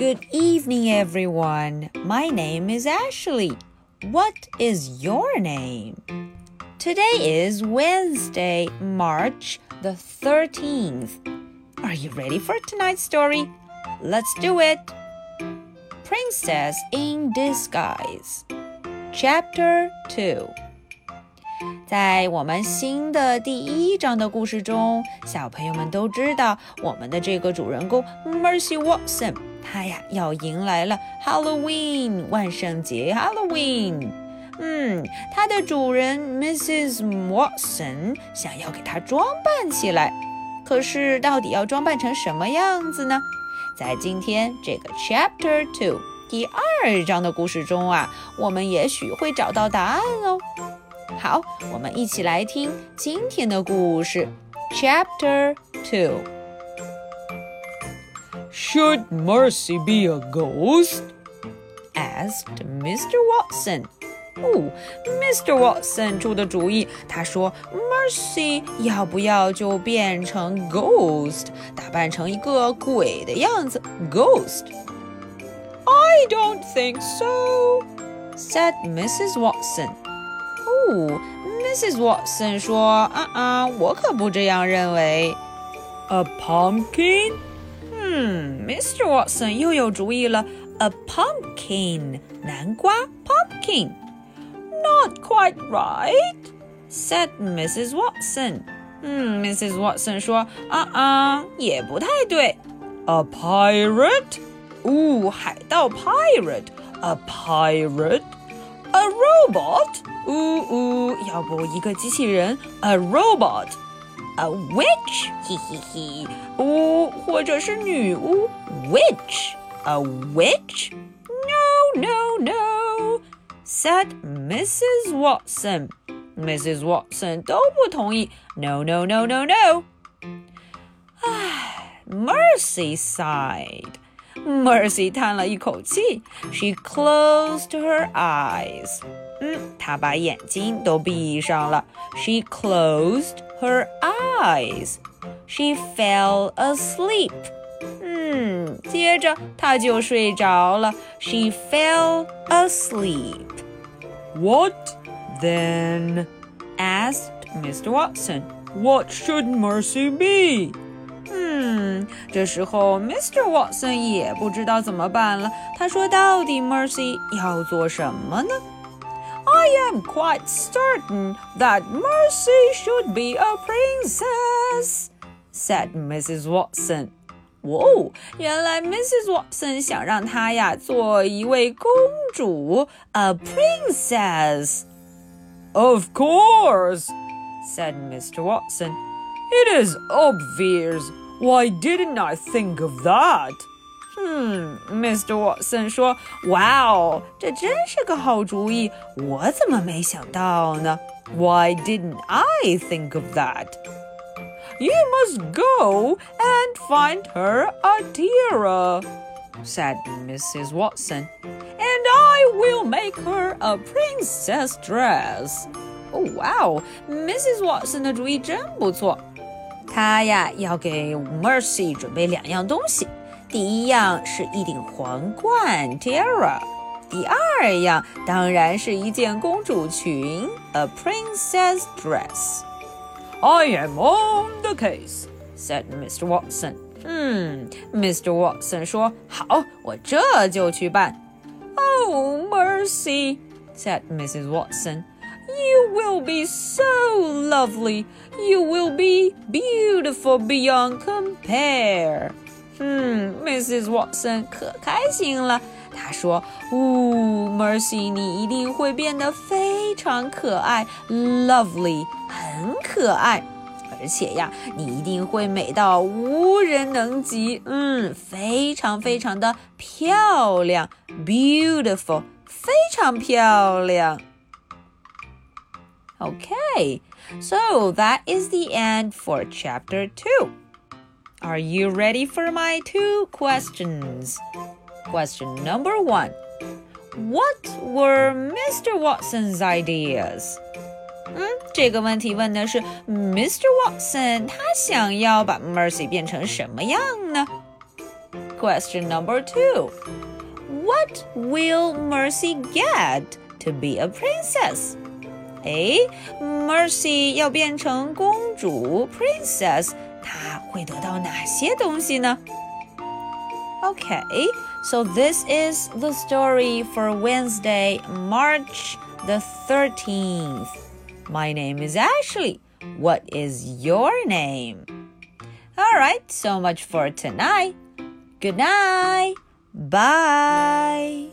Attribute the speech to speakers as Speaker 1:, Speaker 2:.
Speaker 1: Good evening, everyone. My name is Ashley. What is your name? Today is Wednesday, March the 13th. Are you ready for tonight's story? Let's do it. Princess in Disguise, Chapter 2. 在我们新的第一章的故事中，小朋友们都知道我们的这个主人公 Mercy Watson， 他呀要迎来了 Halloween 万圣节 Halloween。嗯，它的主人 Mrs. Watson 想要给它装扮起来，可是到底要装扮成什么样子呢？在今天这个 Chapter Two 第二章的故事中啊，我们也许会找到答案哦。好，我们一起来听今天的故事，Chapter Two。
Speaker 2: Should Mercy be a ghost?
Speaker 1: asked Mr. Watson. 哦，Mr. Watson 出的主意，他说，Mercy 要不要就变成 ghost，打扮成一个鬼的样子，ghost。I don't think so, said Mrs. Watson. 哦，Mrs. Watson 说，啊啊，我可不这样认为。
Speaker 2: A pumpkin?
Speaker 1: 嗯，Mr. Watson 又有主意了，a pumpkin，南瓜，pumpkin。Not quite right, said Mrs. Watson. 嗯，Mrs. Watson 说，啊啊，也不太对。
Speaker 2: A pirate?
Speaker 1: 哦，海盗 pirate，a pirate。A robot? 呜呜，要不一个机器人？A robot. A witch? 嘿嘿嘿。哦，或者是女巫？Witch? A witch? No, no, no. Said Mrs. Watson. Mrs. Watson 都不同意。No, no, no, no, no. 唉，Mercy sighed. Mercy 叹了一口气，She closed her eyes。嗯，她把眼睛都闭上了。She closed her eyes. She fell asleep. 嗯，接着她就睡着了。She fell asleep.
Speaker 2: What then?
Speaker 1: asked Mr. Watson.
Speaker 2: What should Mercy be?
Speaker 1: 嗯，这时候 Mr. Watson 也不知道怎么办了。他说：“到底 Mercy 要做什么呢？”I am quite certain that Mercy should be a princess," said Mrs. Watson. 哦，原来 Mrs. Watson 想让她呀做一位公主，a princess.
Speaker 2: Of course,
Speaker 1: said Mr. Watson.
Speaker 2: It is obvious. Why didn't I think of that?
Speaker 1: 嗯，Mr. Watson 说：“哇哦，这真是个好主意，我怎么没想到呢？Why didn't I think of that?
Speaker 2: You must go and find her a tiara,
Speaker 1: said Mrs. Watson, and I will make her a princess dress. 哦，哇哦，Mrs. Watson 的主意真不错。 她呀要给 Mercy 准备两样东西，第一样是一顶皇冠 tiara，第二样当然是一件公主裙 a princess
Speaker 2: dress。I am on the case,
Speaker 1: said Mr. Watson. 嗯，Mr. Watson 说好，我这就去办。Oh, Mercy, said Mrs. Watson. You will be so lovely. You will be beautiful beyond compare. 嗯，Mrs. Watson 可开心了。她说：“哦，Mercy，你一定会变得非常可爱，lovely，很可爱。而且呀，你一定会美到无人能及。嗯，非常非常的漂亮，beautiful，非常漂亮。” Okay, so that is the end for chapter 2. Are you ready for my two questions? Question number one What were Mr. Watson's ideas? 嗯，这个问题问的是 Mr. Watson，他想要把 Mercy 变成什么样呢 question number two. What will Mercy get to be a princess? 哎，Mercy 要变成公主 princess，她会得到哪些东西呢？Okay, so this is the story for Wednesday, March the 13th. My name is Ashley. What is your name? All right, so much for tonight. Good night. Bye.